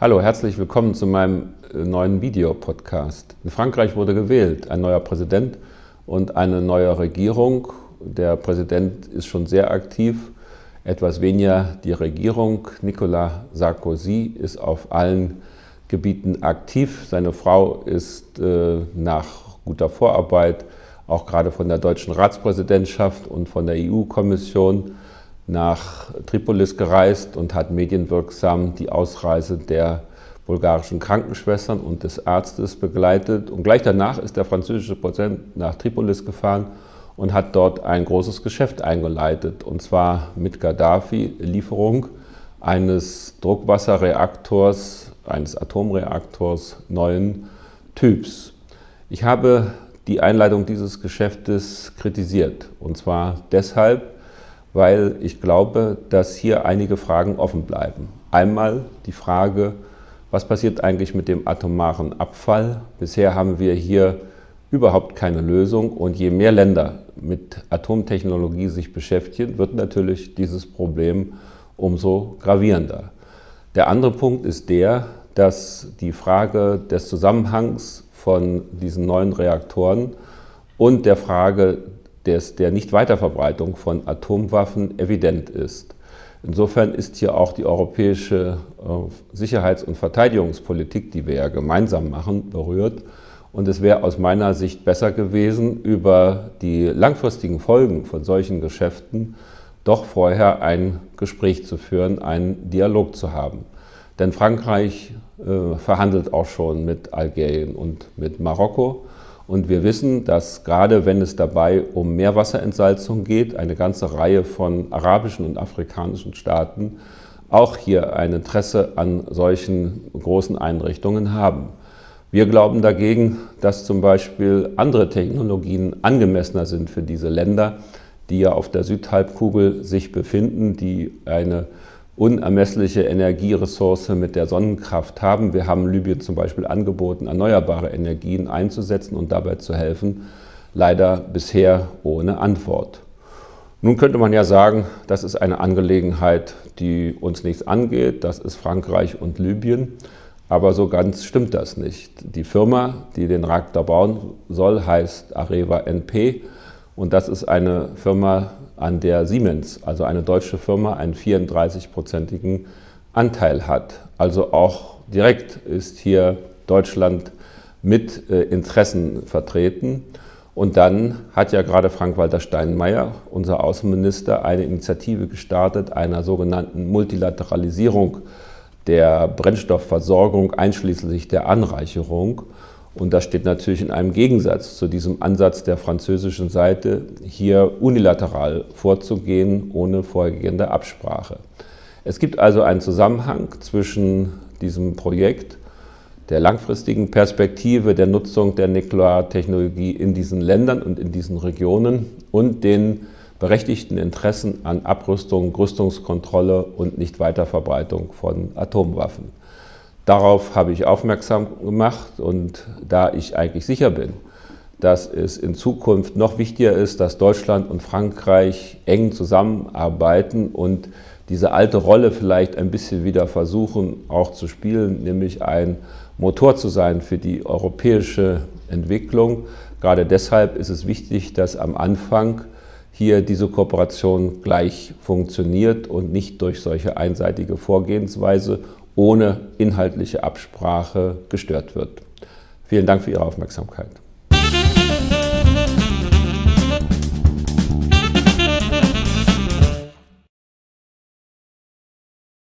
Hallo, herzlich willkommen zu meinem äh, neuen Videopodcast. In Frankreich wurde gewählt, ein neuer Präsident und eine neue Regierung. Der Präsident ist schon sehr aktiv, etwas weniger die Regierung. Nicolas Sarkozy ist auf allen Gebieten aktiv. Seine Frau ist äh, nach guter Vorarbeit auch gerade von der deutschen Ratspräsidentschaft und von der EU-Kommission nach Tripolis gereist und hat medienwirksam die Ausreise der bulgarischen Krankenschwestern und des Arztes begleitet. Und gleich danach ist der französische Präsident nach Tripolis gefahren und hat dort ein großes Geschäft eingeleitet, und zwar mit Gaddafi-Lieferung eines Druckwasserreaktors, eines Atomreaktors neuen Typs. Ich habe die Einleitung dieses Geschäftes kritisiert, und zwar deshalb, weil ich glaube, dass hier einige Fragen offen bleiben. Einmal die Frage, was passiert eigentlich mit dem atomaren Abfall? Bisher haben wir hier überhaupt keine Lösung und je mehr Länder mit Atomtechnologie sich beschäftigen, wird natürlich dieses Problem umso gravierender. Der andere Punkt ist der, dass die Frage des Zusammenhangs von diesen neuen Reaktoren und der Frage des, der Nichtweiterverbreitung von Atomwaffen evident ist. Insofern ist hier auch die europäische äh, Sicherheits- und Verteidigungspolitik, die wir ja gemeinsam machen, berührt. Und es wäre aus meiner Sicht besser gewesen, über die langfristigen Folgen von solchen Geschäften doch vorher ein Gespräch zu führen, einen Dialog zu haben. Denn Frankreich äh, verhandelt auch schon mit Algerien und mit Marokko. Und wir wissen, dass gerade wenn es dabei um Meerwasserentsalzung geht, eine ganze Reihe von arabischen und afrikanischen Staaten auch hier ein Interesse an solchen großen Einrichtungen haben. Wir glauben dagegen, dass zum Beispiel andere Technologien angemessener sind für diese Länder, die ja auf der Südhalbkugel sich befinden, die eine unermessliche Energieressource mit der Sonnenkraft haben. Wir haben Libyen zum Beispiel angeboten, erneuerbare Energien einzusetzen und dabei zu helfen. Leider bisher ohne Antwort. Nun könnte man ja sagen, das ist eine Angelegenheit, die uns nichts angeht. Das ist Frankreich und Libyen. Aber so ganz stimmt das nicht. Die Firma, die den Reaktor bauen soll, heißt Areva NP. Und das ist eine Firma, an der Siemens, also eine deutsche Firma, einen 34-prozentigen Anteil hat. Also auch direkt ist hier Deutschland mit äh, Interessen vertreten. Und dann hat ja gerade Frank-Walter Steinmeier, unser Außenminister, eine Initiative gestartet, einer sogenannten Multilateralisierung der Brennstoffversorgung einschließlich der Anreicherung. Und das steht natürlich in einem Gegensatz zu diesem Ansatz der französischen Seite, hier unilateral vorzugehen, ohne vorhergehende Absprache. Es gibt also einen Zusammenhang zwischen diesem Projekt, der langfristigen Perspektive der Nutzung der Nukleartechnologie in diesen Ländern und in diesen Regionen und den berechtigten Interessen an Abrüstung, Rüstungskontrolle und Nichtweiterverbreitung von Atomwaffen. Darauf habe ich aufmerksam gemacht und da ich eigentlich sicher bin, dass es in Zukunft noch wichtiger ist, dass Deutschland und Frankreich eng zusammenarbeiten und diese alte Rolle vielleicht ein bisschen wieder versuchen auch zu spielen, nämlich ein Motor zu sein für die europäische Entwicklung. Gerade deshalb ist es wichtig, dass am Anfang hier diese Kooperation gleich funktioniert und nicht durch solche einseitige Vorgehensweise ohne inhaltliche Absprache gestört wird. Vielen Dank für Ihre Aufmerksamkeit.